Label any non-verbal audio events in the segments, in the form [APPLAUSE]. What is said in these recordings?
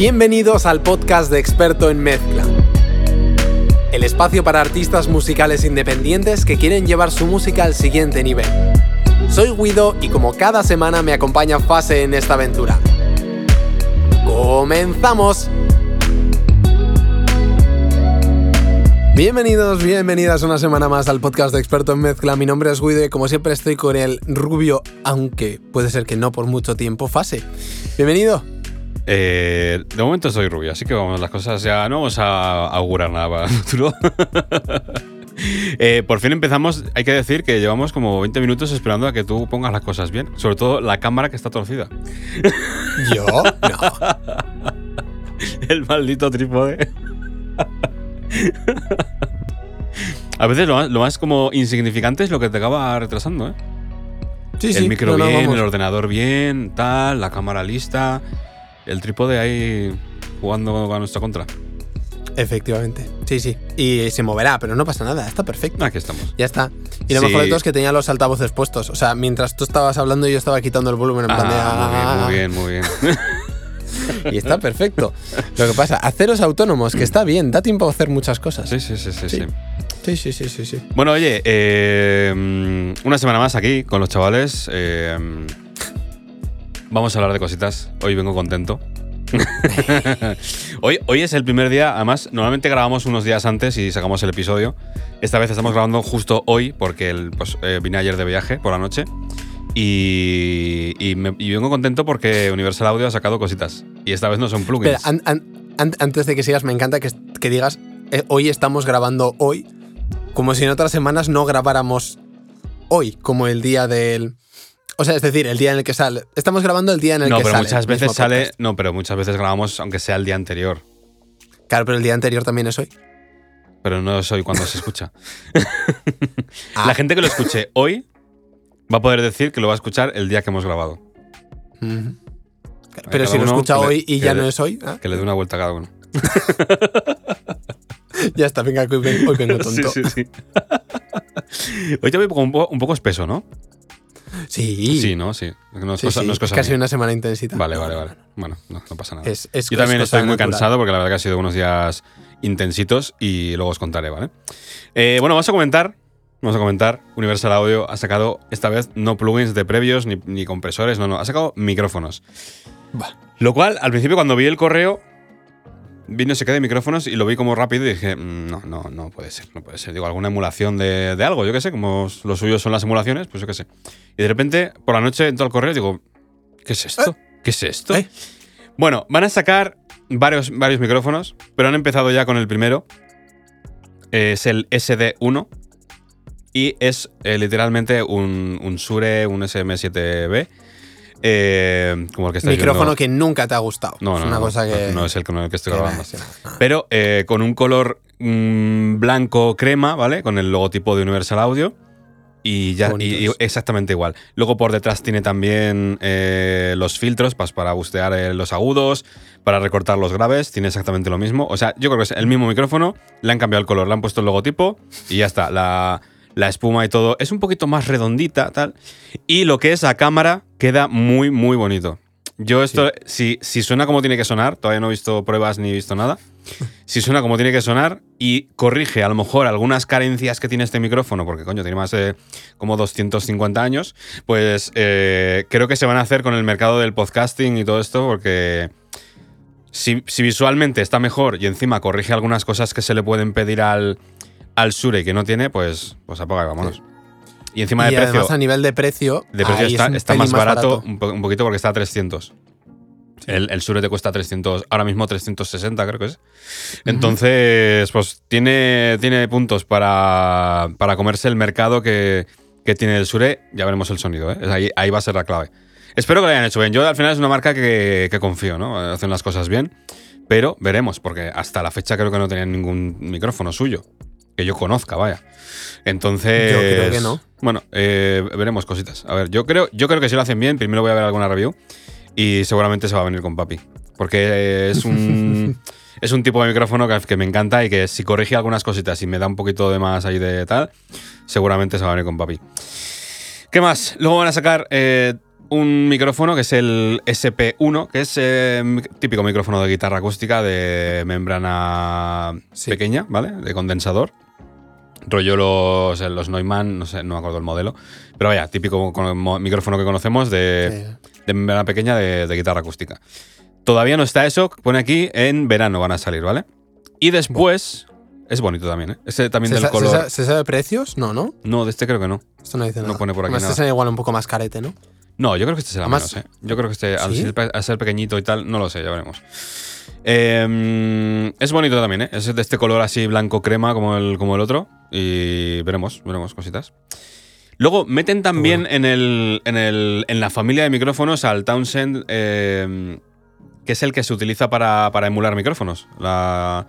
Bienvenidos al podcast de Experto en Mezcla. El espacio para artistas musicales independientes que quieren llevar su música al siguiente nivel. Soy Guido y como cada semana me acompaña Fase en esta aventura. ¡Comenzamos! Bienvenidos, bienvenidas una semana más al podcast de Experto en Mezcla. Mi nombre es Guido y como siempre estoy con el rubio, aunque puede ser que no por mucho tiempo, Fase. Bienvenido. Eh, de momento soy rubio, así que vamos, las cosas ya no vamos a augurar nada para el futuro. [LAUGHS] Eh, por fin empezamos, hay que decir que llevamos como 20 minutos esperando a que tú pongas las cosas bien, sobre todo la cámara que está torcida. [LAUGHS] ¿Yo? No. [LAUGHS] el maldito trípode. a veces lo más, lo más, como insignificante es lo que te acaba retrasando, ¿eh? Sí, el micro bien, el ordenador bien, tal, la cámara lista el trípode ahí jugando a nuestra contra. Efectivamente. Sí, sí. Y se moverá, pero no pasa nada. Está perfecto. Aquí estamos. Ya está. Y lo mejor de todo es que tenía los altavoces puestos. O sea, mientras tú estabas hablando, yo estaba quitando el volumen en plan de. Ah, muy bien, muy bien, muy [LAUGHS] bien. y está perfecto. Lo que pasa, haceros autónomos, que está bien, da tiempo a hacer muchas cosas. Sí, sí, sí, sí. sí. Sí, sí, sí, sí, sí. Bueno, oye, eh, una semana más aquí con los chavales. Eh, Vamos a hablar de cositas. Hoy vengo contento. [LAUGHS] hoy, hoy es el primer día, además, normalmente grabamos unos días antes y sacamos el episodio. Esta vez estamos grabando justo hoy porque el, pues, eh, vine ayer de viaje por la noche. Y, y, vengo contento porque Universal Audio ha sacado cositas. Y esta vez no son plugins. antes de que sigas, me encanta que, que digas, eh, hoy estamos grabando hoy, como si en otras semanas no grabáramos hoy, como el día del... O sea, es decir, el día en el que sale. Estamos grabando el día en el que sale. No, pero muchas veces sale. No, pero muchas veces grabamos aunque sea el día anterior. Claro, pero el día anterior también es hoy. Pero no es hoy cuando se escucha. [LAUGHS] Ah. La gente que lo escuche hoy va a poder decir que lo va a escuchar el día que hemos grabado. Pero si lo escucha hoy y ya no es hoy. ¿ah? Que le dé una vuelta a cada uno. [LAUGHS] ya está, venga, hoy vengo, [LAUGHS] tonto. Sí, sí, sí. Hoy te voy un poco, un poco espeso, ¿no? Sí. Sí, ¿no? Sí. No es, cosa, casi una semana intensita. Vale, vale, vale. Bueno, no, pasa nada. Yo también estoy muy cansado porque la verdad que ha sido unos días intensitos y luego os contaré, ¿vale? Eh, bueno, vamos a comentar. Vamos a comentar. Universal Audio ha sacado esta vez no plugins de previos ni, compresores, no, no. Ha sacado micrófonos. Lo cual, al principio, cuando vi el correo, vi no sé qué de micrófonos y lo vi como rápido y dije, mm, no, no, no puede ser, no puede ser. Digo, alguna emulación de, algo, yo qué sé, como los suyos son las emulaciones, pues yo qué sé. Y de repente, por la noche, entro al correo y digo, ¿qué es esto? ¿Eh? ¿Qué es esto? ¿Eh? Bueno, van a sacar varios, varios micrófonos, pero han empezado ya con el primero. Es el SD1 y es eh, literalmente un, un Sure, un SM7B eh, como el que Micrófono que nunca te ha gustado. No, no, es una cosa que... no, es el con el que estoy grabando. Pero eh, con un color mm, blanco crema, ¿vale? Con el logotipo de Universal Audio. Y ya y, exactamente igual. Luego por detrás tiene también eh, los filtros pues, para bustear los agudos, para recortar los graves. Tiene exactamente lo mismo. O sea, yo creo que es el mismo micrófono. Le han cambiado el color, le han puesto el logotipo y ya está. La, la espuma y todo es un poquito más redondita, tal. Y lo que es la cámara queda muy, muy bonito. Yo esto, si, si suena como tiene que sonar, todavía no he visto pruebas ni he visto nada. Si suena como tiene que sonar y corrige a lo mejor algunas carencias que tiene este micrófono, porque coño, tiene más de como 250 años, pues eh, creo que se van a hacer con el mercado del podcasting y todo esto, porque si, si visualmente está mejor y encima corrige algunas cosas que se le pueden pedir al, al Sure que no tiene, pues, pues apaga y vámonos. Y encima de precio. a nivel de precio. De precio está, más, barato, Un, poquito porque está a 300. El, el, Sure te cuesta 300, ahora mismo 360 creo que es. Entonces, pues tiene, tiene puntos para, para comerse el mercado que, que, tiene el Sure. Ya veremos el sonido, ¿eh? ahí, ahí va a ser la clave. Espero que lo hayan hecho bien. Yo al final es una marca que, que confío, ¿no? Hacen las cosas bien. Pero veremos, porque hasta la fecha creo que no tenían ningún micrófono suyo. Que yo conozca, vaya. Entonces. Yo creo que no. Bueno, eh, veremos cositas. A ver, yo creo, yo creo que si lo hacen bien, primero voy a ver alguna review. Y seguramente se va a venir con papi. Porque es un. [LAUGHS] es un tipo de micrófono que, me encanta y que si corrige algunas cositas y me da un poquito de más ahí de tal, seguramente se va a venir con papi. ¿Qué más? Luego van a sacar eh, un micrófono que es el SP1, que es eh, típico micrófono de guitarra acústica de membrana pequeña, ¿vale? De condensador. Rollo los, los Neumann, no sé, no me acuerdo el modelo. Pero vaya, típico micrófono que conocemos de, membrana pequeña de, guitarra acústica. Todavía no está eso, pone aquí, en verano van a salir, ¿vale? Y después, es bonito también, ¿eh? Ese también del color. ¿se sabe, precios? No, ¿no? No, de este creo que no. Esto no dice nada. No pone por aquí Este nada. igual un poco más carete, ¿no? No, yo creo que este será menos, ¿eh? Yo creo que este, al, ser, pequeñito y tal, no lo sé, ya veremos. Em, es bonito también, ¿eh? Es de este color así blanco crema como el, como el otro. Y veremos, veremos cositas. Luego meten también en, el, en, el, en, la familia de micrófonos al Townsend, em, que es el que se utiliza para, emular micrófonos. La,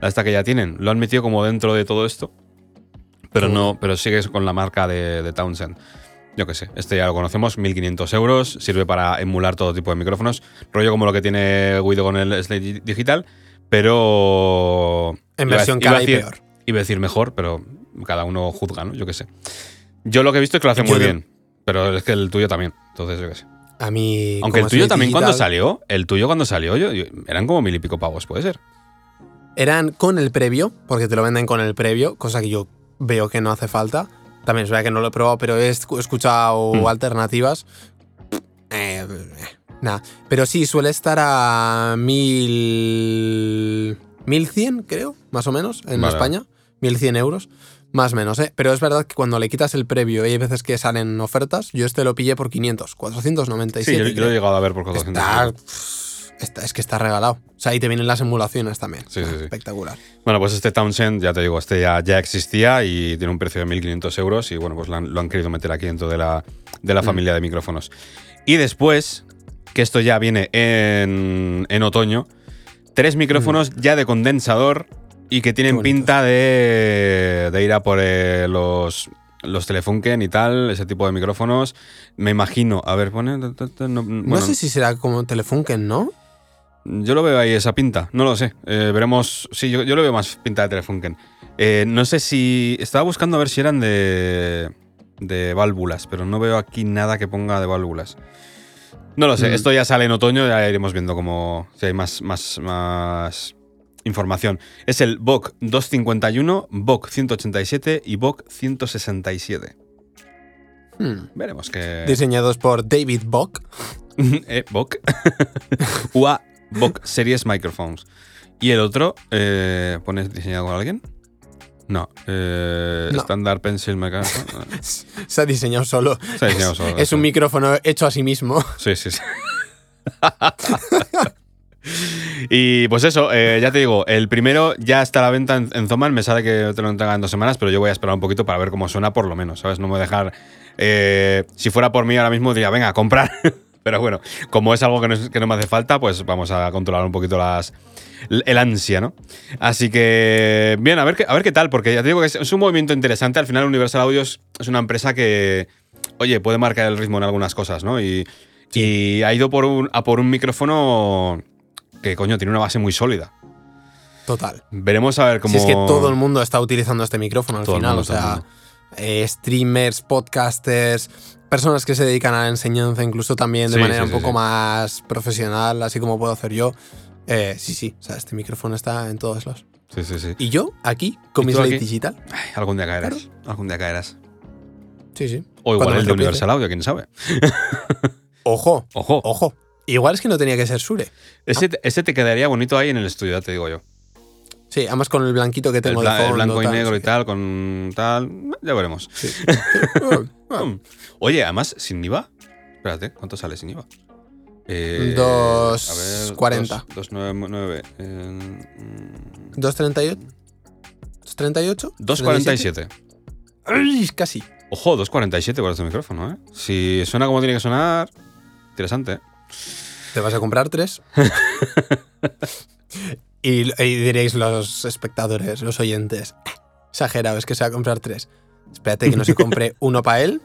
esta que ya tienen. Lo han metido como dentro de todo esto. Pero no, pero sigue con la marca de, de Townsend yo qué sé, este ya lo conocemos, 1500 euros, sirve para emular todo tipo de micrófonos, rollo como lo que tiene Guido con el Slate Digital, pero... En versión cara y peor. Iba a decir mejor, pero cada uno juzga, ¿no? Yo qué sé. Yo lo que he visto es que lo hace muy bien, pero es que el tuyo también, entonces yo qué sé. A mí... Aunque el tuyo también cuando salió, el tuyo cuando salió, yo, eran como mil y pico pavos, puede ser. Eran con el previo, porque te lo venden con el previo, cosa que yo veo que no hace falta. También es verdad que no lo he probado, pero he escuchado hmm. alternativas. Eh, nada. Pero sí, suele estar a mil. 1100, creo, más o menos, en España. 1100 euros. Más o menos, ¿eh? Pero es verdad que cuando le quitas el previo y hay veces que salen ofertas, yo este lo pillé por 500, 497. Sí, yo, lo he llegado a ver por 400 es que está regalado. O sea, ahí te vienen las emulaciones también. Sí, sí, sí. Espectacular. Bueno, pues este Townsend, ya te digo, este ya, ya existía y tiene un precio de 1.500 euros y bueno, pues lo han, querido meter aquí dentro de la, de la mm. familia de micrófonos. Y después, que esto ya viene en, en otoño, tres micrófonos mm. ya de condensador y que tienen pinta de, de, ir a por eh, los, los Telefunken y tal, ese tipo de micrófonos. Me imagino, a ver, pone. No, sé si será como Telefunken, ¿no? Yo lo veo ahí esa pinta, no lo sé. Eh, veremos. Sí, yo, lo veo más pinta de Telefunken. Eh, no sé si. Estaba buscando a ver si eran de. de válvulas, pero no veo aquí nada que ponga de válvulas. No lo sé, mm. esto ya sale en otoño, ya iremos viendo cómo. si hay más, más, más información. Es el VOC 251, VOC 187 y VOC 167. Hmm. Veremos que. Diseñados por David Bock. [LAUGHS] eh, Bock. [LAUGHS] UA Bock Series Microphones. Y el otro, eh, ¿pones diseñado con alguien? No, eh, Standard Pencil Mechanical. [LAUGHS] Se ha diseñado solo. Se ha diseñado solo. Es, un micrófono hecho a sí mismo. Sí, sí, sí. [LAUGHS] y pues eso, eh, ya te digo, el primero ya está a la venta en, Zoman. Me sabe que te lo entregan en dos semanas, pero yo voy a esperar un poquito para ver cómo suena, por lo menos, ¿sabes? No me voy a dejar. Eh, si fuera por mí ahora mismo, diría, venga, a comprar. [LAUGHS] Pero bueno, como es algo que no, me hace falta, pues vamos a controlar un poquito las, el ansia, ¿no? Así que, bien, a ver, qué, a ver qué tal, porque ya te digo que es, un movimiento interesante. Al final, Universal Audio es, una empresa que, oye, puede marcar el ritmo en algunas cosas, ¿no? Y, ha ido por un, a por un micrófono que, coño, tiene una base muy sólida. Total. Veremos a ver cómo. Si es que todo el mundo está utilizando este micrófono al final, o sea. Eh, streamers, podcasters, personas que se dedican a la enseñanza, incluso también de manera un poco más profesional, así como puedo hacer yo. Eh, sí, sí, o sea, este micrófono está en todos los. Sí, sí, sí. Y yo, aquí, con mi Slate Digital. algún día caerás. Algún día caerás. Sí, sí. O igual el de Universal Audio, quién sabe. [LAUGHS] ojo. Ojo. Ojo. Igual es que no tenía que ser Sure. Ese, ese te quedaría bonito ahí en el estudio, ya te digo yo. Sí, además con el blanquito que tengo de fondo. El blanco y negro y tal, con tal. Ya veremos. [LAUGHS] Oh. Oye, además, sin IVA. Espérate, ¿cuánto sale sin IVA? Eh, 2.40. 299. 2.38. 2.38. 2.47. Ay, Casi. Ojo, 2.47 con este micrófono, ¿eh? Si suena como tiene que sonar, interesante, ¿eh? Te vas a comprar tres. [LAUGHS] y, y diréis los espectadores, los oyentes. Exagerado, es que se va a comprar tres. Espérate que no se compre [LAUGHS] uno para él,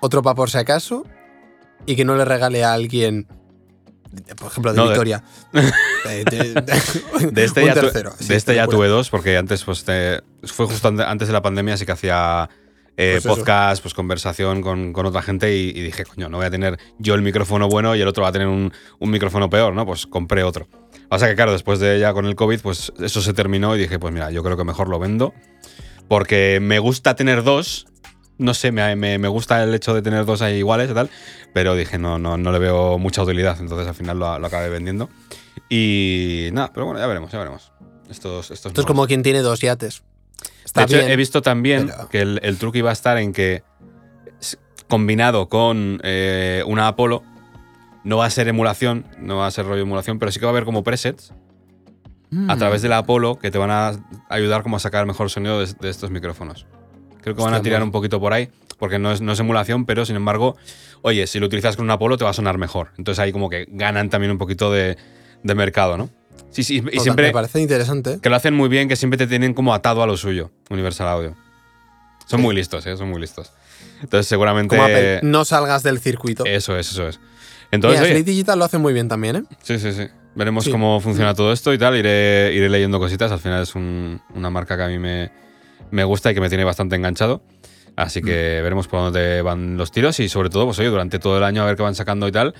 otro para por si acaso, y que no le regale a alguien, por ejemplo, de No, de- Victoria. De, [LAUGHS] de- de- De este un ya, tercero, sí, este tuve dos, porque antes, pues, te- fue justo ante- antes de la pandemia, así que hacía eh, Pues eso. podcast, pues conversación con, con otra gente y, y dije, coño, no voy a tener yo el micrófono bueno y el otro va a tener un, un micrófono peor, ¿no? Pues compré otro. O sea que, claro, después de ya con el COVID, pues eso se terminó y dije, pues mira, yo creo que mejor lo vendo, porque me gusta tener dos. No sé, me, me- me gusta el hecho de tener dos ahí iguales y tal, pero dije, no, no, no le veo mucha utilidad, entonces al final lo, lo acabé vendiendo. Y nada, pero bueno, ya veremos, ya veremos. Estos, estos Esto es como quien tiene dos yates. Está de hecho, bien. he visto también pero- que el, el truco iba a estar en que combinado con eh, una Apollo, no va a ser emulación, no va a ser rollo emulación, pero sí que va a haber como presets a Mm. través de la Apollo que te van a ayudar como a sacar mejor sonido de, de estos micrófonos. Creo que van a tirar mola. un poquito por ahí, porque no es, no es emulación, pero sin embargo, oye, si lo utilizas con una Apollo te va a sonar mejor. Entonces ahí como que ganan también un poquito de, de mercado, ¿no? Sí, sí, y Total, siempre Me parece interesante. que lo hacen muy bien, que siempre te tienen como atado a lo suyo, Universal Audio. Son muy listos, ¿eh? Son muy listos. Entonces seguramente... Como Apple, no salgas del circuito. Eso es, eso es. Entonces, Mira, oye, Slate Digital lo hace muy bien también, ¿eh? sí, sí, sí. Veremos Sí. cómo funciona todo esto y tal. Iré, iré leyendo cositas. Al final es un- una marca que a mí me, me gusta y que me tiene bastante enganchado. Así que Mm. veremos por dónde van los tiros y sobre todo, pues oye, durante todo el año a ver qué van sacando y tal.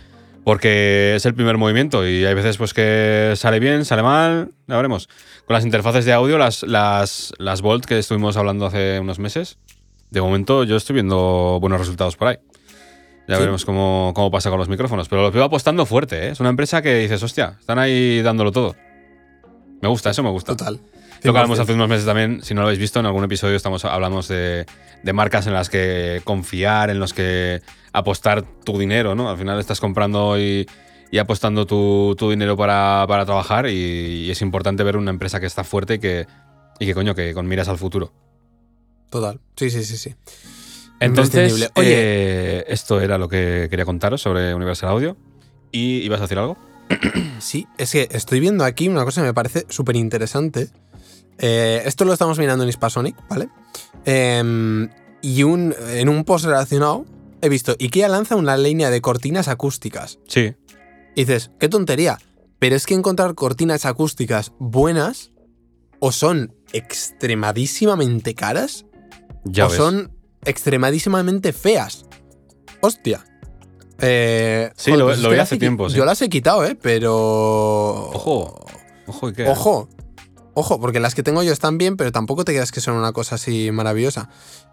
Porque es el primer movimiento y hay veces pues que sale bien, sale mal, ya veremos. Con las interfaces de audio, las, las, las Volt que estuvimos hablando hace unos meses, de momento yo estoy viendo buenos resultados por ahí. Ya Sí. veremos cómo, cómo pasa con los micrófonos. Pero los veo apostando fuerte, ¿eh? Es una empresa que dices, hostia, están ahí dándolo todo. Me gusta, eso me gusta. Total. Lo que hablamos 100%. hace unos meses también, si no lo habéis visto, en algún episodio estamos hablamos de, de marcas en las que confiar, en los que apostar tu dinero, ¿no? Al final estás comprando y, y apostando tu, tu dinero para, para trabajar y, y es importante ver una empresa que está fuerte y que, y que coño, que con miras al futuro. Total. Sí, sí, sí, sí. Entonces. Oye, eh, esto era lo que quería contaros sobre Universal Audio. ¿Y ibas a decir algo? [CLEARS THROAT] sí, es que estoy viendo aquí una cosa que me parece súper interesante. Eh, esto lo estamos mirando en Hispasonic, ¿vale? Em, y un, en un post relacionado he visto IKEA lanza una línea de cortinas acústicas. Sí. Y dices, qué tontería. Pero es que encontrar cortinas acústicas buenas o son extremadísimamente caras Ya o ves. son extremadísimamente feas. Hostia. Eh, Sí, joder, lo- pues es lo vi hace tiempo, sí. Yo las he quitado, ¿eh? Pero... Ojo. Ojo, ¿y qué? Ojo. Ojo, porque las que tengo yo están bien, pero tampoco te creas que son una cosa así maravillosa.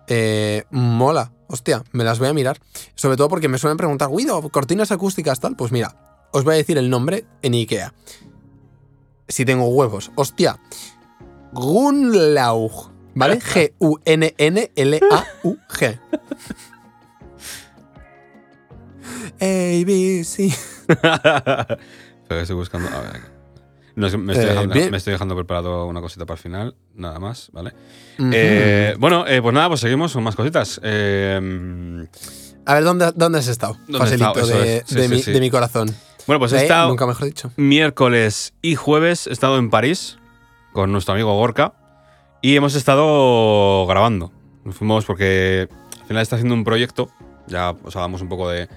Eh, mola. Hostia, me las voy a mirar. Sobre todo porque me suelen preguntar, Guido, cortinas acústicas tal. Pues mira, os voy a decir el nombre en IKEA. Si tengo huevos. Hostia. Gunlaug. ¿Vale? [LAUGHS] G-U-N-N-L-A-U-G. [LAUGHS] A, B, C. [LAUGHS] Que estoy buscando. A ver. No, me, estoy Eh, dejando, me estoy dejando preparado una cosita para el final, nada más, ¿vale? Eh, bueno, eh, pues nada, pues seguimos con más cositas. Eh, A ver, ¿dónde, dónde has estado? ¿Dónde he Facilito estado? De, es. Sí, de sí, mi, sí. de mi corazón. bueno, pues he estado Nunca mejor dicho. miércoles y jueves, he estado en París con nuestro amigo Gorka y hemos estado grabando. Nos fuimos porque al final está haciendo un proyecto, ya os hablamos un poco de,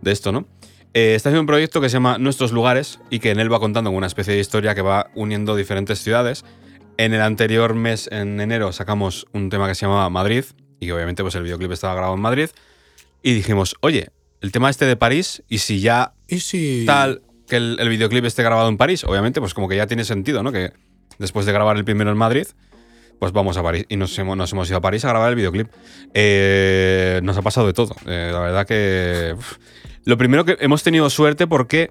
de esto, ¿no? Eh, está haciendo un proyecto que se llama Nuestros Lugares y que en él va contando una especie de historia que va uniendo diferentes ciudades. En el anterior mes, en enero, sacamos un tema que se llamaba Madrid y que obviamente pues el videoclip estaba grabado en Madrid. Y dijimos, oye, el tema este de París y si ya ¿Y si. tal que el, el videoclip esté grabado en París, obviamente, pues como que ya tiene sentido, ¿no? Que después de grabar el primero en Madrid, pues vamos a París. Y nos hemos, nos hemos ido a París a grabar el videoclip. Eh, nos ha pasado de todo. Eh, la verdad que. uf. Lo primero que hemos tenido suerte porque.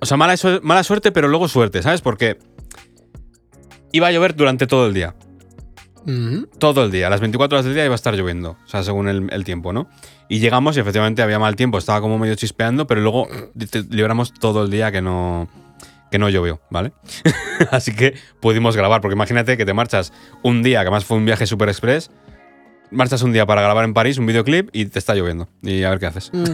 O sea, mala, mala suerte, pero luego suerte, ¿sabes? Porque iba a llover durante todo el día. Todo el día, las 24 horas del día iba a estar lloviendo, o sea, según el, tiempo, ¿no? Y llegamos y efectivamente había mal tiempo, estaba como medio chispeando, pero luego libramos todo el día que no, que no llovió, ¿vale? [LAUGHS] Así que pudimos grabar, porque imagínate que te marchas un día, que además fue un viaje super express, marchas un día para grabar en París un videoclip y te está lloviendo. Y a ver qué haces. Mm.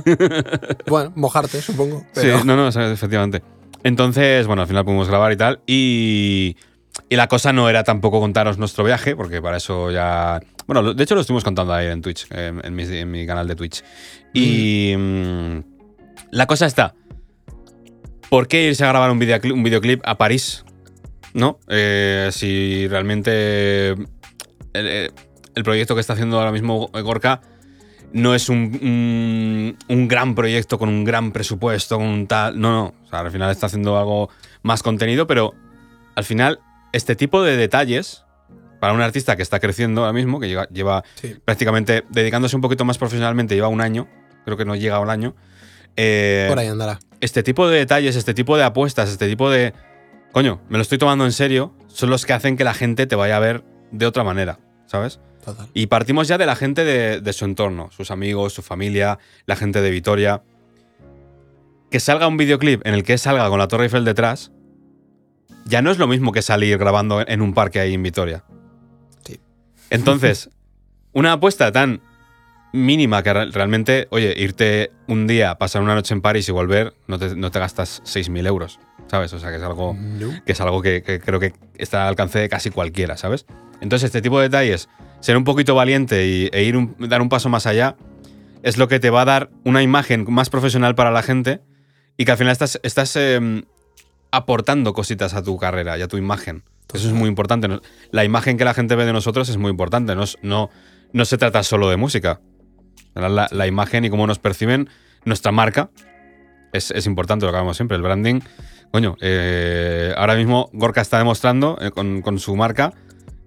[LAUGHS] bueno, mojarte, supongo. Sí, no, no, efectivamente. Entonces, bueno, al final pudimos grabar y tal. Y, y la cosa no era tampoco contaros nuestro viaje, porque para eso ya. Bueno, de hecho lo estuvimos contando ahí en Twitch, en, mi, canal de Twitch. Y. Mm, la cosa está. ¿Por qué irse a grabar un videoclip, un videoclip a París? ¿No? Eh, si realmente. Eh, el proyecto que está haciendo ahora mismo Gorka no es un, un, gran proyecto con un gran presupuesto, con un tal. No, no. O sea, al final está haciendo algo más contenido, pero al final, este tipo de detalles, para un artista que está creciendo ahora mismo, que lleva, prácticamente dedicándose un poquito más profesionalmente, lleva un año, creo que no llega a un año. Eh, Por ahí andará. Este tipo de detalles, este tipo de apuestas, este tipo de. Coño, me lo estoy tomando en serio, son los que hacen que la gente te vaya a ver de otra manera, ¿sabes? Y partimos ya de la gente de, su entorno, sus amigos, su familia, la gente de Vitoria. Que salga un videoclip en el que salga con la Torre Eiffel detrás, ya no es lo mismo que salir grabando en un parque ahí en Vitoria. Sí. Entonces, [LAUGHS] una apuesta tan mínima que realmente, oye, irte un día, pasar una noche en París y volver, no te, no te gastas 6.000 euros, ¿sabes? O sea, que es algo, que, es algo que, que, creo que está al alcance de casi cualquiera, ¿sabes? Entonces, este tipo de detalles ser un poquito valiente y, e ir dar un paso más allá es lo que te va a dar una imagen más profesional para la gente y que al final estás, estás em, aportando cositas a tu carrera y a tu imagen. Eso es muy importante. La imagen que la gente ve de nosotros es muy importante. No, no, no se trata solo de música. La, imagen y cómo nos perciben nuestra marca es, importante, lo que hablamos siempre. El branding, coño, eh, ahora mismo Gorka está demostrando eh, con, con su marca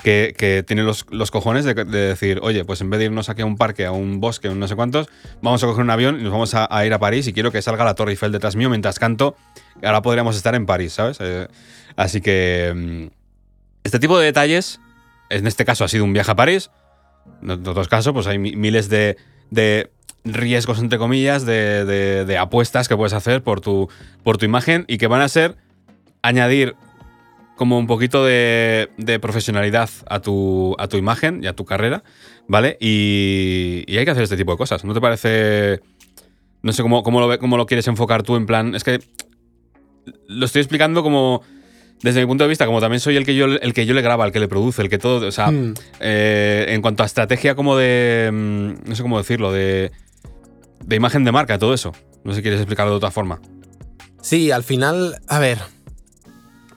que, tiene los, cojones de, decir, oye, pues en vez de irnos aquí a un parque, a un bosque, a un no sé cuántos, vamos a coger un avión y nos vamos a, ir a París y quiero que salga la Torre Eiffel detrás mío mientras canto. Ahora podríamos estar en París, ¿sabes? Eh, así que mm, este tipo de detalles, en este caso ha sido un viaje a París, en otros casos pues hay miles de, riesgos, entre comillas, de, de, apuestas que puedes hacer por tu, por tu imagen y que van a ser añadir como un poquito de, profesionalidad a tu, a tu imagen y a tu carrera, ¿vale? Y, hay que hacer este tipo de cosas. ¿No te parece.? No sé cómo, cómo, lo, cómo lo quieres enfocar tú en plan. Es que. Lo estoy explicando como. Desde mi punto de vista, como también soy el que yo, el que yo le graba, el que le produce, el que todo. O sea, hmm. eh, en cuanto a estrategia, como de. Mm, no sé cómo decirlo, de. De imagen de marca, todo eso. No sé si quieres explicarlo de otra forma. Sí, al final. A ver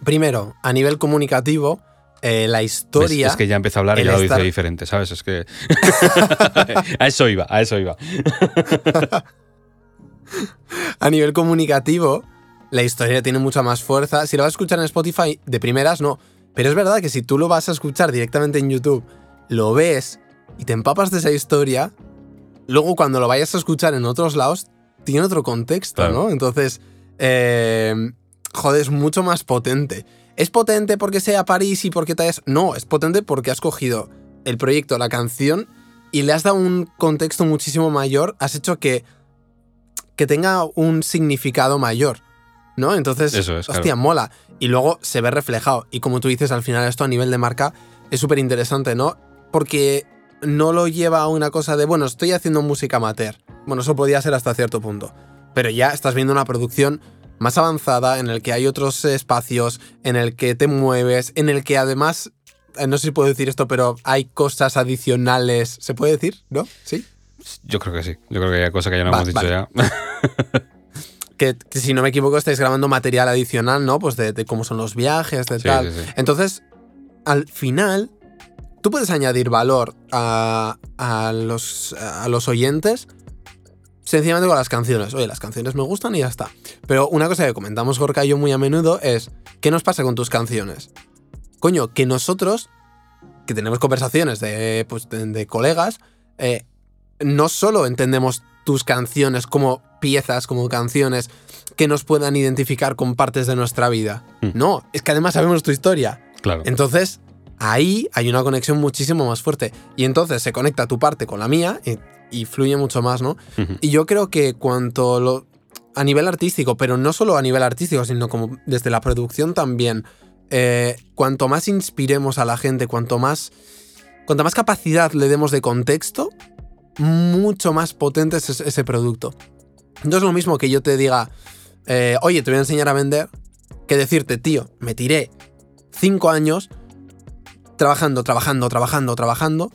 primero, a nivel comunicativo, eh, la historia. Es, que ya empieza a hablar y ya lo dice diferente, ¿sabes? Es que. [LAUGHS] [LAUGHS] a eso iba, a eso iba. [LAUGHS] a nivel comunicativo, la historia tiene mucha más fuerza. Si lo vas a escuchar en Spotify, de primeras no. Pero es verdad que si tú lo vas a escuchar directamente en YouTube, lo ves y te empapas de esa historia, luego cuando lo vayas a escuchar en otros lados, tiene otro contexto, ¿no? Entonces, eh, joder, es mucho más potente. ¿Es potente porque sea París y porque te hayas.? No, es potente porque has cogido el proyecto, la canción, y le has dado un contexto muchísimo mayor, has hecho que, que tenga un significado mayor. ¿No? Entonces, Eso es, hostia, mola. Y luego se ve reflejado. Y como tú dices, al final esto a nivel de marca es súper interesante, ¿no? Porque no lo lleva a una cosa de, bueno, estoy haciendo música amateur. Bueno, eso podía ser hasta cierto punto. Pero ya estás viendo una producción más avanzada, en el que hay otros espacios, en el que te mueves, en el que además, eh, no sé si puedo decir esto, pero hay cosas adicionales. ¿Se puede decir? ¿No? ¿Sí? Yo creo que sí. Yo creo que hay cosas que ya no hemos dicho ya. [LAUGHS] que, si no me equivoco estáis grabando material adicional, ¿no? Pues de, cómo son los viajes, de tal. Entonces, al final, tú puedes añadir valor a, a, los, a los oyentes sencillamente con las canciones. Oye, las canciones me gustan y ya está. Pero una cosa que comentamos Gorka y yo muy a menudo es, ¿qué nos pasa con tus canciones? Coño, que nosotros, que tenemos conversaciones de, pues, de, colegas, eh, no solo entendemos tus canciones como piezas, como canciones que nos puedan identificar con partes de nuestra vida. Hmm. No, es que además sabemos tu historia. Claro. Entonces, ahí hay una conexión muchísimo más fuerte. Y entonces se conecta tu parte con la mía y, y fluye mucho más, ¿no? Y yo creo que cuanto lo, a nivel artístico, pero no solo a nivel artístico, sino como desde la producción también, eh, cuanto más inspiremos a la gente, cuanto más, cuanta más capacidad le demos de contexto, mucho más potente es ese producto. No es lo mismo que yo te diga, eh, oye, te voy a enseñar a vender, que decirte, tío, me tiré cinco años trabajando, trabajando, trabajando, trabajando,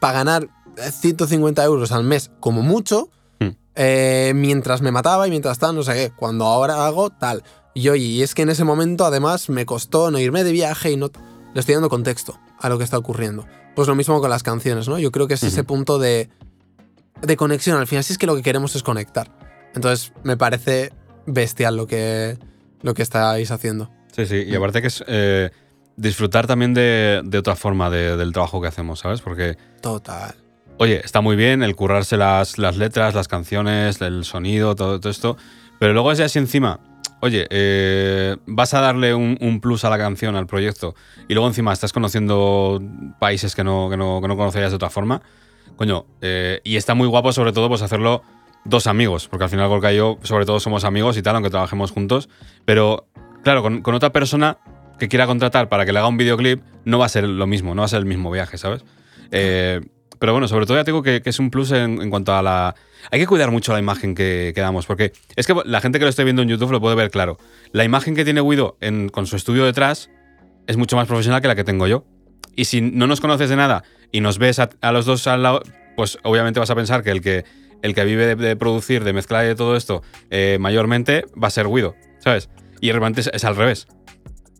para ganar 150 euros al mes como mucho, hmm. eh, mientras me mataba y mientras tal, no sé qué, cuando ahora hago tal. Y oye, y es que en ese momento además me costó no irme de viaje y no... Le estoy dando contexto a lo que está ocurriendo. Pues lo mismo con las canciones, ¿no? Yo creo que es ese punto de, de conexión. Al final, si es que lo que queremos es conectar. Entonces, me parece bestial lo que, lo que estáis haciendo. Sí, sí. Y aparte que es eh, disfrutar también de, otra forma del trabajo que hacemos, ¿sabes? Porque... Total. Oye, está muy bien el currarse las, las letras, las canciones, el sonido, todo, todo esto. Pero luego es ya así encima oye, eh, vas a darle un, plus a la canción, al proyecto, y luego encima estás conociendo países que no, que no, conocerías de otra forma, coño, eh, y está muy guapo sobre todo pues hacerlo dos amigos, porque al final Gorka y yo sobre todo somos amigos y tal, aunque trabajemos juntos, pero claro, con, otra persona que quiera contratar para que le haga un videoclip, no va a ser lo mismo, no va a ser el mismo viaje, ¿sabes? Eh, pero bueno, sobre todo ya tengo que, que es un plus en, cuanto a la... Hay que cuidar mucho la imagen que, damos, porque es que la gente que lo esté viendo en YouTube lo puede ver claro. La imagen que tiene Guido con su estudio detrás es mucho más profesional que la que tengo yo. Y si no nos conoces de nada y nos ves a, los dos al lado, pues obviamente vas a pensar que el que, el que vive de, producir, de mezclar y de todo esto, eh, mayormente va a ser Guido, ¿sabes? Y realmente es al revés.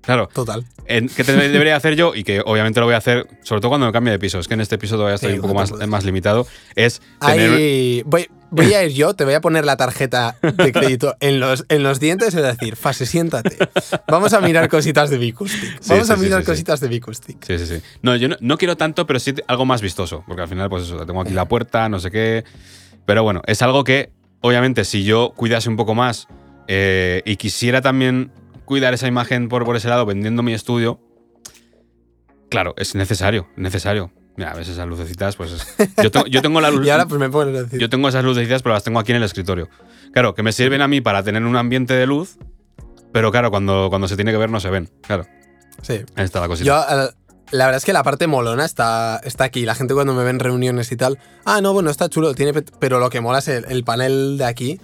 Claro. Total. En, ¿Qué debería hacer yo? Y que obviamente lo voy a hacer, sobre todo cuando me cambie de piso. Es que en este piso todavía estoy un poco más, más limitado. Es tener... voy, voy a ir yo, te voy a poner la tarjeta de [LAUGHS] crédito en los, en los dientes y voy a decir, Fase, siéntate. Vamos a mirar cositas de Bicustic. Vamos a mirar cositas de Bicustic. Sí, sí, sí. No, yo no, quiero tanto, pero sí algo más vistoso. Porque al final, pues eso, tengo aquí la puerta, no sé qué. Pero bueno, es algo que, obviamente, si yo cuidase un poco más eh, y quisiera también cuidar esa imagen por, por ese lado vendiendo mi estudio, claro, es necesario, necesario. Mira, a veces esas lucecitas, pues. [LAUGHS] Yo, tengo, yo tengo la [LAUGHS] luz. y ahora pues me decir. Yo tengo esas lucecitas, pero las tengo aquí en el escritorio. Claro, que me sirven a mí para tener un ambiente de luz, pero claro, cuando, cuando se tiene que ver no se ven. Claro. Sí. Ahí está la cosita. Yo, eh, la verdad es que la parte molona está, está aquí. La gente cuando me ve en reuniones y tal. Ah, no, bueno, está chulo, tiene, pero lo que mola es el panel de aquí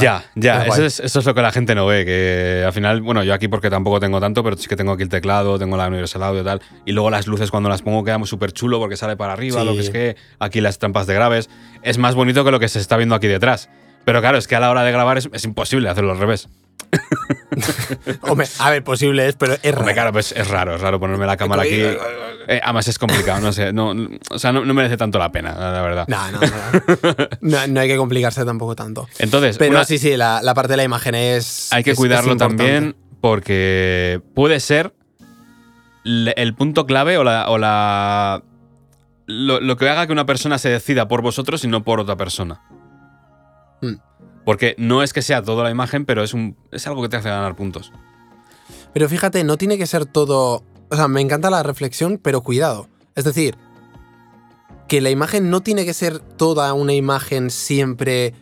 ya, ya, eso es, lo que la gente no ve, que al final, bueno, yo aquí porque tampoco tengo tanto, pero sí que tengo aquí el teclado, tengo la Universal Audio y tal, y luego las luces cuando las pongo quedan súper chulo porque sale para arriba, lo que es que aquí las trampas de graves, es más bonito que lo que se está viendo aquí detrás. Pero claro, es que a la hora de grabar es imposible hacerlo al revés. [LAUGHS] Hombre, a ver, posible es, pero es raro. claro, pues es raro, es raro ponerme la cámara aquí. Eh, además es complicado, no sé. No, o sea, no, merece tanto la pena, la verdad. No, no, [LAUGHS] no. no, hay que complicarse tampoco tanto. Entonces. Pero sí, sí, la, parte de la imagen es. Hay que cuidarlo también porque puede ser el punto clave o la. O la lo, que haga que una persona se decida por vosotros y no por otra persona. Hmm. Porque no es que sea toda la imagen, pero es, un, es algo que te hace ganar puntos. Pero fíjate, no tiene que ser todo. O sea, me encanta la reflexión, pero cuidado. Es decir, que la imagen no tiene que ser toda una imagen siempre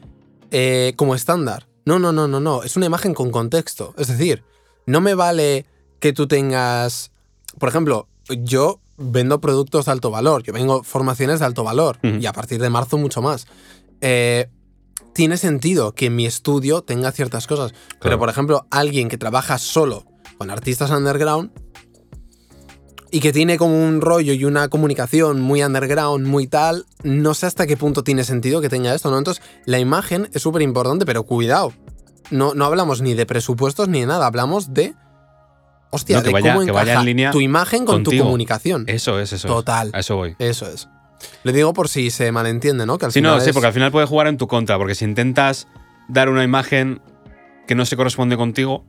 eh, como estándar. No, no, no, no, no. Es una imagen con contexto. Es decir, no me vale que tú tengas. Por ejemplo, yo vendo productos de alto valor. Yo vengo formaciones de alto valor. Y a partir de marzo mucho más. Eh, tiene sentido que mi estudio tenga ciertas cosas. Pero, por ejemplo, alguien que trabaja solo con artistas underground y que tiene como un rollo y una comunicación muy underground, muy tal, no sé hasta qué punto tiene sentido que tenga esto, ¿no? Entonces, la imagen es súper importante, pero cuidado. No, no hablamos ni de presupuestos ni de nada, hablamos de. Hostia, de cómo en línea tu imagen con tu comunicación. Eso es, eso. Total. A eso voy. Eso es. Le digo por si se malentiende, ¿no? Que al sí, no, sí, porque al final puede jugar en tu contra, porque si intentas dar una imagen que no se corresponde contigo,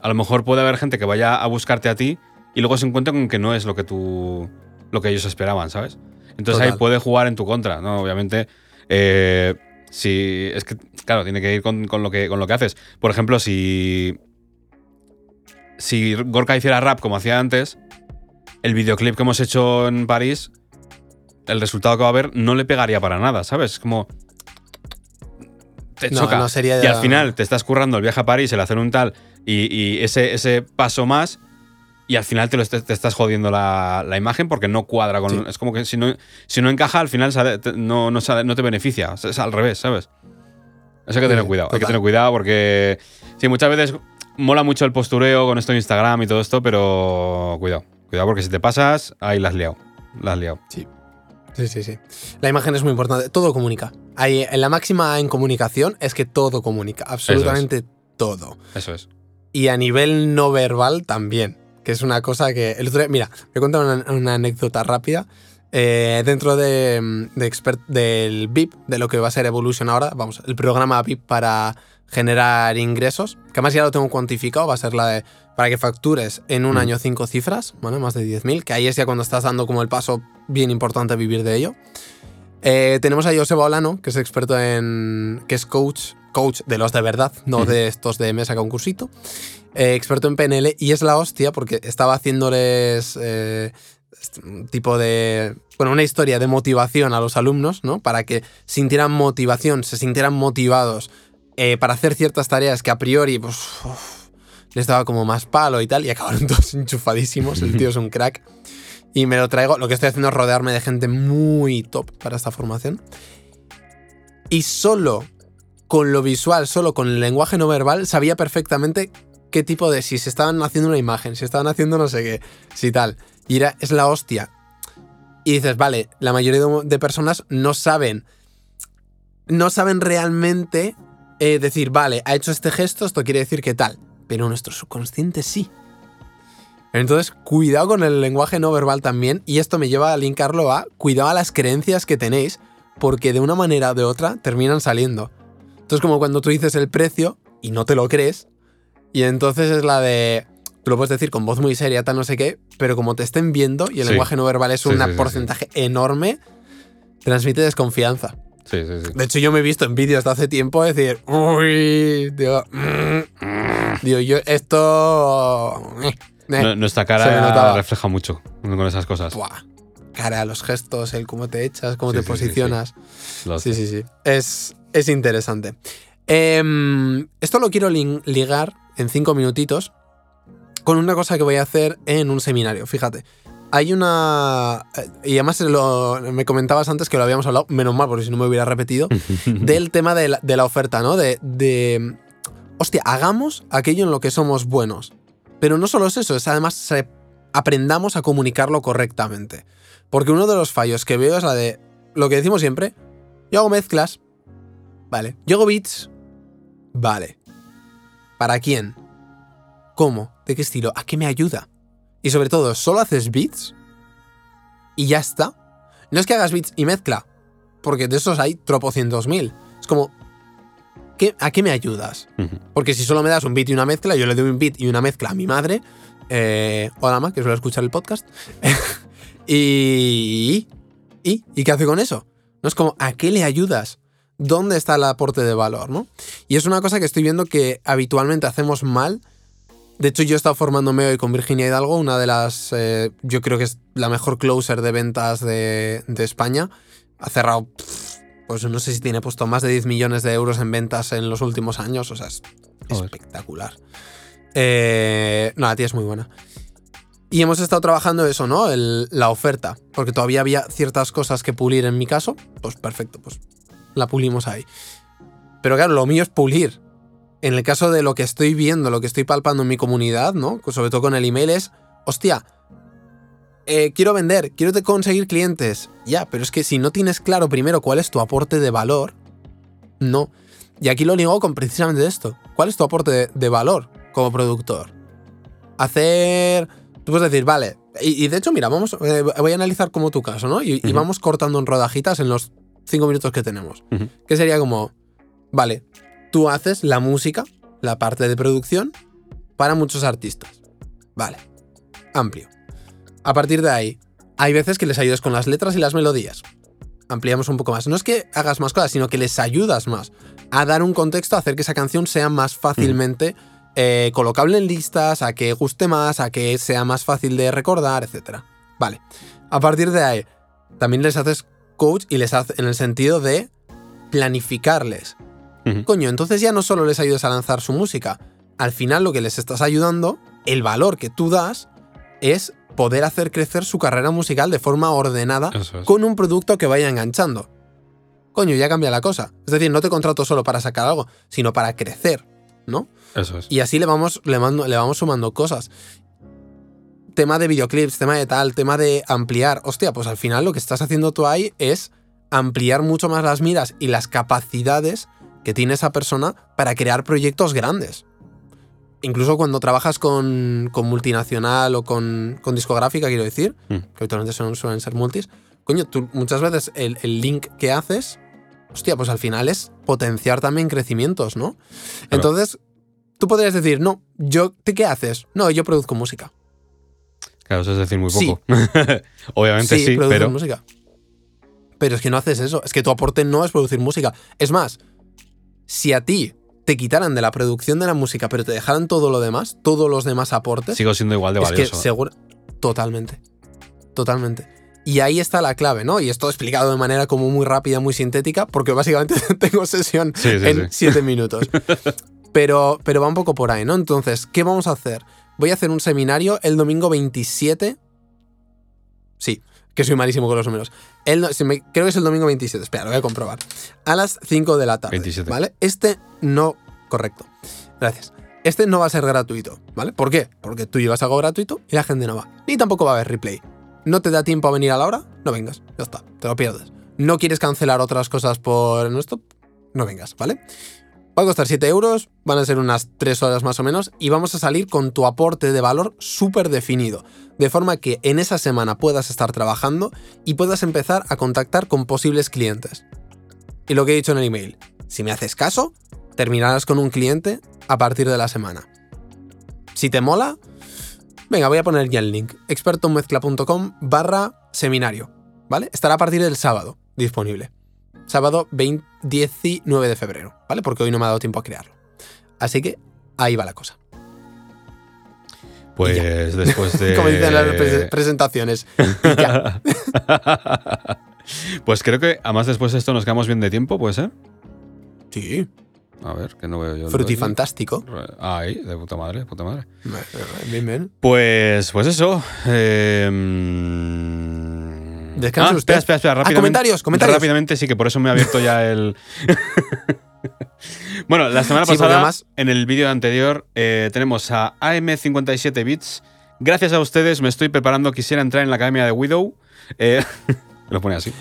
a lo mejor puede haber gente que vaya a buscarte a ti y luego se encuentre con que no es lo que tú, lo que ellos esperaban, ¿sabes? Entonces ahí puede jugar en tu contra, ¿no? Obviamente, eh, si es que, claro, tiene que ir con, lo que, con lo que haces. Por ejemplo, si si Gorka hiciera rap como hacía antes, el videoclip que hemos hecho en París, el resultado que va a haber no le pegaría para nada, ¿sabes? Como. Te No, choca. no sería Y al final te estás currando el viaje a París, el hacer un tal, y, y ese, ese paso más, y al final te, lo te estás jodiendo la, la imagen porque no cuadra con. Sí. Es como que si no, si no encaja, al final sale- te- no, no, sale- no te beneficia. Es, al revés, ¿sabes? Eso hay que tener Sí, cuidado. Hay que tener cuidado porque. Sí, muchas veces mola mucho el postureo con esto de Instagram y todo esto, pero cuidado. Cuidado porque si te pasas, ahí la has liado. La has liado. Sí, sí, sí. La imagen es muy importante. Todo comunica. Ahí, en la máxima en comunicación es que todo comunica. Absolutamente todo. Eso es. Y a nivel no verbal también. Que es una cosa que. El otro día- mira, me cuento una, una anécdota rápida. Eh, dentro de, de expert, del VIP, de lo que va a ser Evolution ahora, vamos, el programa VIP para generar ingresos, que además ya lo tengo cuantificado, va a ser la de para que factures en un Mm. año cinco cifras, ¿vale? Más de 10.000, que ahí es ya cuando estás dando como el paso bien importante a vivir de ello. Eh, tenemos a Joseba Olano, que es experto en. que es coach, coach de los de verdad, no de estos de mesa concursito. Eh, experto en PNL y es la hostia porque estaba haciéndoles eh, este, tipo de. Bueno, una historia de motivación a los alumnos, ¿no? Para que sintieran motivación, se sintieran motivados eh, para hacer ciertas tareas que a priori, pues. uf, les daba como más palo y tal, y [LAUGHS] acabaron todos enchufadísimos. El tío es un crack. Y me lo traigo. Lo que estoy haciendo es rodearme de gente muy top para esta formación. Y solo con lo visual, solo con el lenguaje no verbal, sabía perfectamente qué tipo de. Si se estaban haciendo una imagen, si estaban haciendo no sé qué, si tal. Y era, es la hostia. Y dices, vale, la mayoría de, personas no saben. No saben realmente eh, decir, vale, ha hecho este gesto, esto quiere decir que tal. Pero nuestro subconsciente sí. Entonces, cuidado con el lenguaje no verbal también. Y esto me lleva a linkarlo a cuidado a las creencias que tenéis, porque de una manera o de otra terminan saliendo. Entonces, como cuando tú dices el precio y no te lo crees, y entonces es la de. Tú lo puedes decir con voz muy seria, tal, no sé qué, pero como te estén viendo y el Sí. lenguaje no verbal es Sí, un sí, porcentaje enorme, transmite desconfianza. Sí, sí, sí. De hecho, yo me he visto en vídeos de hace tiempo decir, uy, digo, mm, [LAUGHS] digo, yo esto... eh, eh". Nu- Nuestra cara refleja mucho con esas cosas. Buah, cara, los gestos, el cómo te echas, cómo Sí, te sí, sí, sí. posicionas. Sí, sí, sí. Es, es interesante. Em, esto lo quiero ligar en cinco minutitos con una cosa que voy a hacer en un seminario. Fíjate. Hay una. eh, Y además lo- me comentabas antes que lo habíamos hablado, menos mal, porque si no me hubiera repetido, [LAUGHS] del tema de la, de la oferta, ¿no? De, de. Hostia, hagamos aquello en lo que somos buenos. Pero no solo es eso, es además aprendamos a comunicarlo correctamente. Porque uno de los fallos que veo es la de. Lo que decimos siempre. Yo hago mezclas. Vale. Yo hago beats. Vale. ¿Para quién? ¿Cómo? ¿De qué estilo? ¿A qué me ayuda? Y sobre todo, ¿solo haces beats? Y ya está. No es que hagas beats y mezcla. Porque de esos hay tropocientos mil. Es como. ¿Qué- ¿A qué me ayudas? Ujú. Porque si solo me das un beat y una mezcla, yo le doy un beat y una mezcla a mi madre. Eh, hola, ma, que suele escuchar el podcast. [LAUGHS] y, y. ¿Y qué hace con eso? No es como, ¿a qué le ayudas? ¿Dónde está el aporte de valor, no? Y es una cosa que estoy viendo que habitualmente hacemos mal. De hecho, yo he estado formándome hoy con Virginia Hidalgo, una de las. eh, yo creo que es la mejor closer de ventas de, de España. Ha cerrado. pff, Pues no sé si tiene puesto más de 10 millones de euros en ventas en los últimos años. O sea, es Joder. espectacular. Eh, no, la tía es muy buena. Y hemos estado trabajando eso, ¿no? El- la oferta. Porque todavía había ciertas cosas que pulir en mi caso. Pues perfecto, pues la pulimos ahí. Pero claro, lo mío es pulir. En el caso de lo que estoy viendo, lo que estoy palpando en mi comunidad, ¿no? Sobre todo con el email es, hostia, eh, quiero vender, quiero conseguir clientes. Ya, pero es que si no tienes claro primero cuál es tu aporte de valor, no. Y aquí lo ligo con precisamente esto. ¿Cuál es tu aporte de, de valor como productor? Hacer... Tú puedes decir, vale, y, y de hecho, mira, vamos, eh, voy a analizar como tu caso, ¿no? Y, vamos cortando en rodajitas en los cinco minutos que tenemos. Ujú. Que sería como, vale, tú haces la música, la parte de producción, para muchos artistas. Vale, amplio. A partir de ahí, hay veces que les ayudas con las letras y las melodías. Ampliamos un poco más. No es que hagas más cosas, sino que les ayudas más a dar un contexto, a hacer que esa canción sea más fácilmente eh, colocable en listas, a que guste más, a que sea más fácil de recordar, etc. Vale. A partir de ahí, también les haces coach y les haces en el sentido de planificarles. Coño, entonces ya no solo les ayudas a lanzar su música, al final lo que les estás ayudando, el valor que tú das, es poder hacer crecer su carrera musical de forma ordenada con un producto que vaya enganchando. Coño, ya cambia la cosa. Es decir, no te contrato solo para sacar algo, sino para crecer, ¿no? Eso es. Y así le vamos, le, le vamos sumando cosas. Tema de videoclips, tema de tal, tema de ampliar. Hostia, pues al final lo que estás haciendo tú ahí es ampliar mucho más las miras y las capacidades que tiene esa persona para crear proyectos grandes. Incluso cuando trabajas con, multinacional o con, discográfica, quiero decir, mm. que habitualmente suelen, ser multis, coño, tú muchas veces el, link que haces, hostia, pues al final es potenciar también crecimientos, ¿no? Entonces, tú podrías decir, no, yo, ¿qué haces? No, yo produzco música. Claro, eso es decir muy poco. [LAUGHS] Obviamente sí, pero... música. Pero es que no haces eso. Es que tu aporte no es producir música. Es más, si a ti te quitaran de la producción de la música, pero te dejaran todo lo demás, todos los demás aportes. Sigo siendo igual de valioso. Es que seguro. Totalmente. Totalmente. Y ahí está la clave, ¿no? Y esto explicado de manera como muy rápida, muy sintética, porque básicamente [LAUGHS] tengo sesión en siete minutos. [LAUGHS] Pero, pero va un poco por ahí, ¿no? Entonces, ¿qué vamos a hacer? Voy a hacer un seminario el domingo 27. Sí, que soy malísimo con los números. El, creo que es el domingo 27. Espera, lo voy a comprobar. A las 5 de la tarde. 27. ¿Vale? Este no. Correcto. Gracias. Este no va a ser gratuito, ¿vale? ¿Por qué? Porque tú llevas algo gratuito y la gente no va. Ni tampoco va a haber replay. ¿No te da tiempo a venir a la hora? No vengas. Ya está. Te lo pierdes. ¿No quieres cancelar otras cosas por nuestro? No vengas, ¿vale? Va a costar 7 euros, van a ser unas 3 horas más o menos, y vamos a salir con tu aporte de valor súper definido, de forma que en esa semana puedas estar trabajando y puedas empezar a contactar con posibles clientes. Y lo que he dicho en el email, si me haces caso, terminarás con un cliente a partir de la semana. Si te mola, venga, voy a poner ya el link, expertomezcla.com barra seminario, ¿vale? Estará a partir del sábado disponible sábado 19 de febrero, ¿vale? Porque hoy no me ha dado tiempo a crearlo. Así que ahí va la cosa. Pues después [LAUGHS] de. Como dicen las presentaciones. [LAUGHS] pues creo que además después de esto nos quedamos bien de tiempo, ¿puede ser? Sí. A ver, que no veo yo. Frutifantástico. Ahí, de puta madre, puta madre. Bien, bien. Pues, pues eso. Eh, Descanse ah, usted. Espera, espera, espera. Ah, comentarios, comentarios. Rápidamente, sí, que por eso me ha abierto ya el. [LAUGHS] bueno, la semana pasada, en el vídeo anterior, eh, tenemos a AM57 Bits. Gracias a ustedes me estoy preparando. Quisiera entrar en la academia de Widow. Eh, [LAUGHS] lo pone así.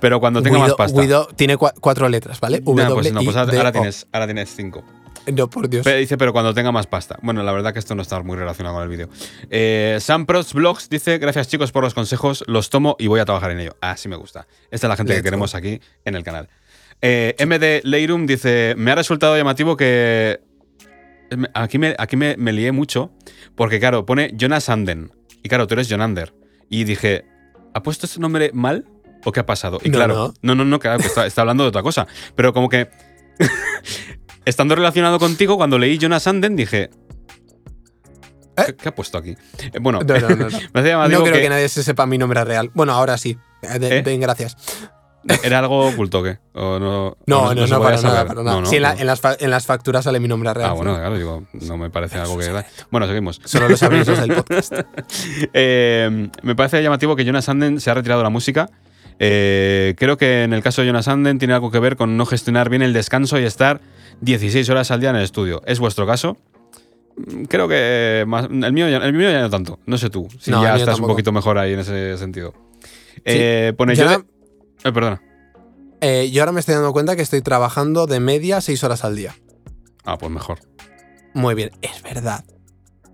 Pero cuando tenga más pasta. Widow tiene cuatro letras, ¿vale? W pues no, pues ahora, tienes, ahora tienes cinco. [LAUGHS] No, por Dios. dice, pero cuando tenga más pasta. Bueno, la verdad que esto no está muy relacionado con el vídeo. Eh, Sam Prost Vlogs dice: Gracias chicos por los consejos, los tomo y voy a trabajar en ello. Ah, sí me gusta. Esta es la gente que queremos aquí en el canal. Eh, MD Leirum dice: Me ha resultado llamativo que. Aquí me, aquí me, lié mucho, porque claro, pone Jonas Anden. Y claro, tú eres Jonander. Y dije: ¿Ha puesto ese nombre mal? ¿O qué ha pasado? Y claro, no, no, no, claro, está, está hablando de otra cosa. Pero como que estando relacionado contigo, cuando leí Jonas Anden, dije. ¿Eh? ¿Qué, ha puesto aquí? Eh, bueno, no, no, no, no. [LAUGHS] creo que... nadie se sepa mi nombre real. Bueno, ahora sí. Eh, ¿Eh? gracias. ¿Era algo oculto qué? ¿O no, no, no, no, para nada, para nada. sí, en, las en, las facturas sale mi nombre real. Ah, bueno, claro, digo, no me parece algo que. Bueno, seguimos. Solo los [LAUGHS] avisos del podcast. [LAUGHS] me parece llamativo que Jonas Anden se ha retirado de la música. creo que en el caso de Jonas Anden tiene algo que ver con no gestionar bien el descanso y estar 16 horas al día en el estudio. ¿Es vuestro caso? Mm, creo que el, mío ya, el mío ya no tanto. No sé tú, si ya estás un poquito mejor ahí en ese sentido. Eh, pone yo. Eh, perdona. Eh, yo ahora me estoy dando cuenta que estoy trabajando de media 6 horas al día. Ah, pues mejor. Muy bien, es verdad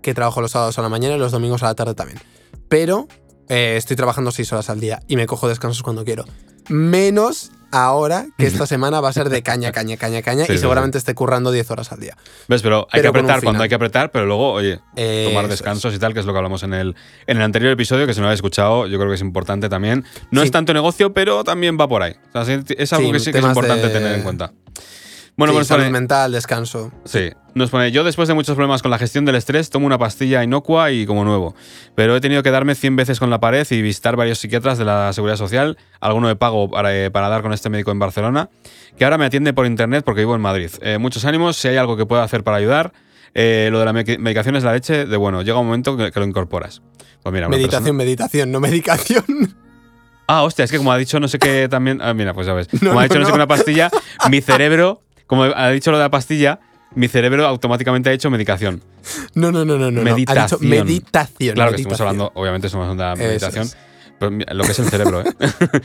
que trabajo los sábados a la mañana y los domingos a la tarde también. Pero estoy trabajando 6 horas al día y me cojo descansos cuando quiero. Menos ahora que esta [LAUGHS] semana va a ser de caña, caña, caña, caña y seguramente esté currando 10 horas al día. ¿Ves? Pero hay que apretar cuando hay que apretar, pero luego, oye, tomar descansos y tal, que es lo que hablamos en el, en el anterior episodio, que si no lo habéis escuchado, yo creo que es importante también. No es tanto negocio, pero también va por ahí. es algo que sí que es importante tener en cuenta. Bueno, Sí, pues salud pone- mental, descanso. Sí, nos pone, yo después de muchos problemas con la gestión del estrés, tomo una pastilla inocua y como nuevo. Pero he tenido que darme 100 veces con la pared y visitar varios psiquiatras de la Seguridad Social, alguno de pago para, eh, para dar con este médico en Barcelona, que ahora me atiende por internet porque vivo en Madrid. Eh, muchos ánimos, si hay algo que pueda hacer para ayudar. Eh, lo de la me- medicación es la leche de, bueno, llega un momento que, que lo incorporas. Pues mira, Meditación, persona- meditación, no medicación. [LAUGHS] Ah, hostia, es que como ha dicho no sé qué también. Ah, mira, pues ya ves. [LAUGHS] No, Como ha no, dicho no, sé no. qué una pastilla, mi cerebro, como ha dicho lo de la pastilla, mi cerebro automáticamente ha hecho medicación. No, no, no, no, no. no. Ha dicho Meditación. meditación. Claro que estamos meditación. hablando, obviamente estamos hablando de meditación, es. pero mira, lo que es el cerebro, ¿eh? [LAUGHS]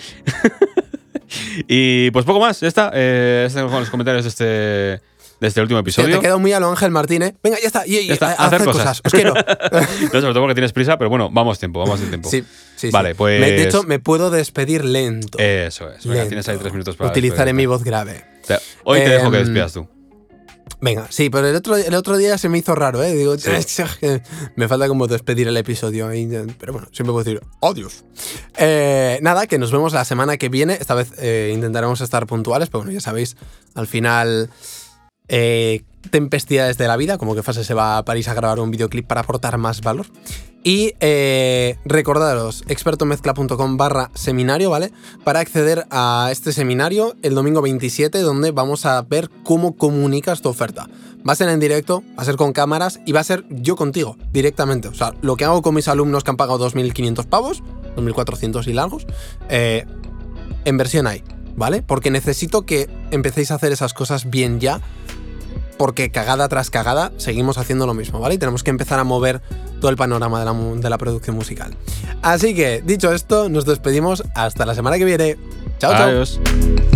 y pues poco más, ya está. Eh, estos son los comentarios de este, de este último te episodio. ha quedado muy a lo Ángel Martínez. Venga, ya está. Y, y, Ya está, a- hacer hacer cosas. cosas. Os quiero. [LAUGHS] No, sobre todo porque tienes prisa, pero bueno, vamos tiempo, vamos de tiempo. sí, sí, sí. Vale, pues- Me- de hecho, me puedo despedir lento. Eso es. Venga, Lento. tienes ahí tres minutos para Utilizaré mi voz grave. Hoy te dejo que Em, despidas tú. Venga, sí, pero el otro, el otro día se me hizo raro, ¿eh? Digo, [LAUGHS] me falta como despedir el episodio. ahí, Pero bueno, siempre puedo decir adiós. Eh, nada, que nos vemos la semana que viene. Esta vez eh, intentaremos estar puntuales, pero bueno, ya sabéis, al final. Eh, tempestades de la vida, como que Fase se va a París a grabar un videoclip para aportar más valor. Y eh, recordaros, expertomezcla.com barra seminario, ¿vale? Para acceder a este seminario el domingo 27, donde vamos a ver cómo comunicas tu oferta. Va a ser en directo, va a ser con cámaras y va a ser yo contigo, directamente. O sea, lo que hago con mis alumnos que han pagado 2.500 pavos, 2.400 y largos, eh, en versión ahí, ¿vale? Porque necesito que empecéis a hacer esas cosas bien ya, porque cagada tras cagada seguimos haciendo lo mismo, ¿vale? Y tenemos que empezar a mover todo el panorama de la, producción musical. Así que, dicho esto, nos despedimos hasta la semana que viene. Chao, chao. Adiós. Mary